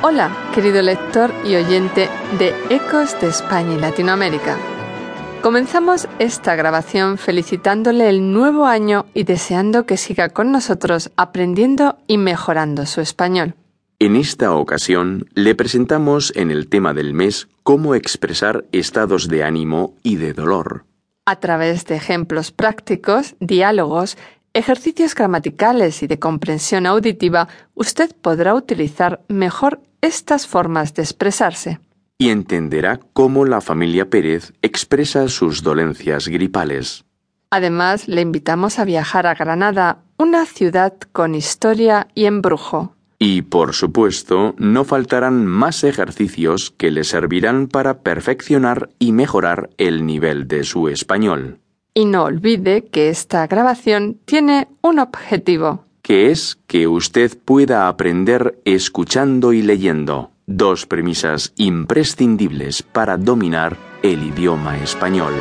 Hola, querido lector y oyente de Ecos de España y Latinoamérica. Comenzamos esta grabación felicitándole el nuevo año y deseando que siga con nosotros aprendiendo y mejorando su español. En esta ocasión le presentamos en el tema del mes cómo expresar estados de ánimo y de dolor. A través de ejemplos prácticos, diálogos, ejercicios gramaticales y de comprensión auditiva, usted podrá utilizar mejor estas formas de expresarse. Y entenderá cómo la familia Pérez expresa sus dolencias gripales. Además, le invitamos a viajar a Granada, una ciudad con historia y embrujo. Y, por supuesto, no faltarán más ejercicios que le servirán para perfeccionar y mejorar el nivel de su español. Y no olvide que esta grabación tiene un objetivo. Que es que usted pueda aprender escuchando y leyendo, dos premisas imprescindibles para dominar el idioma español.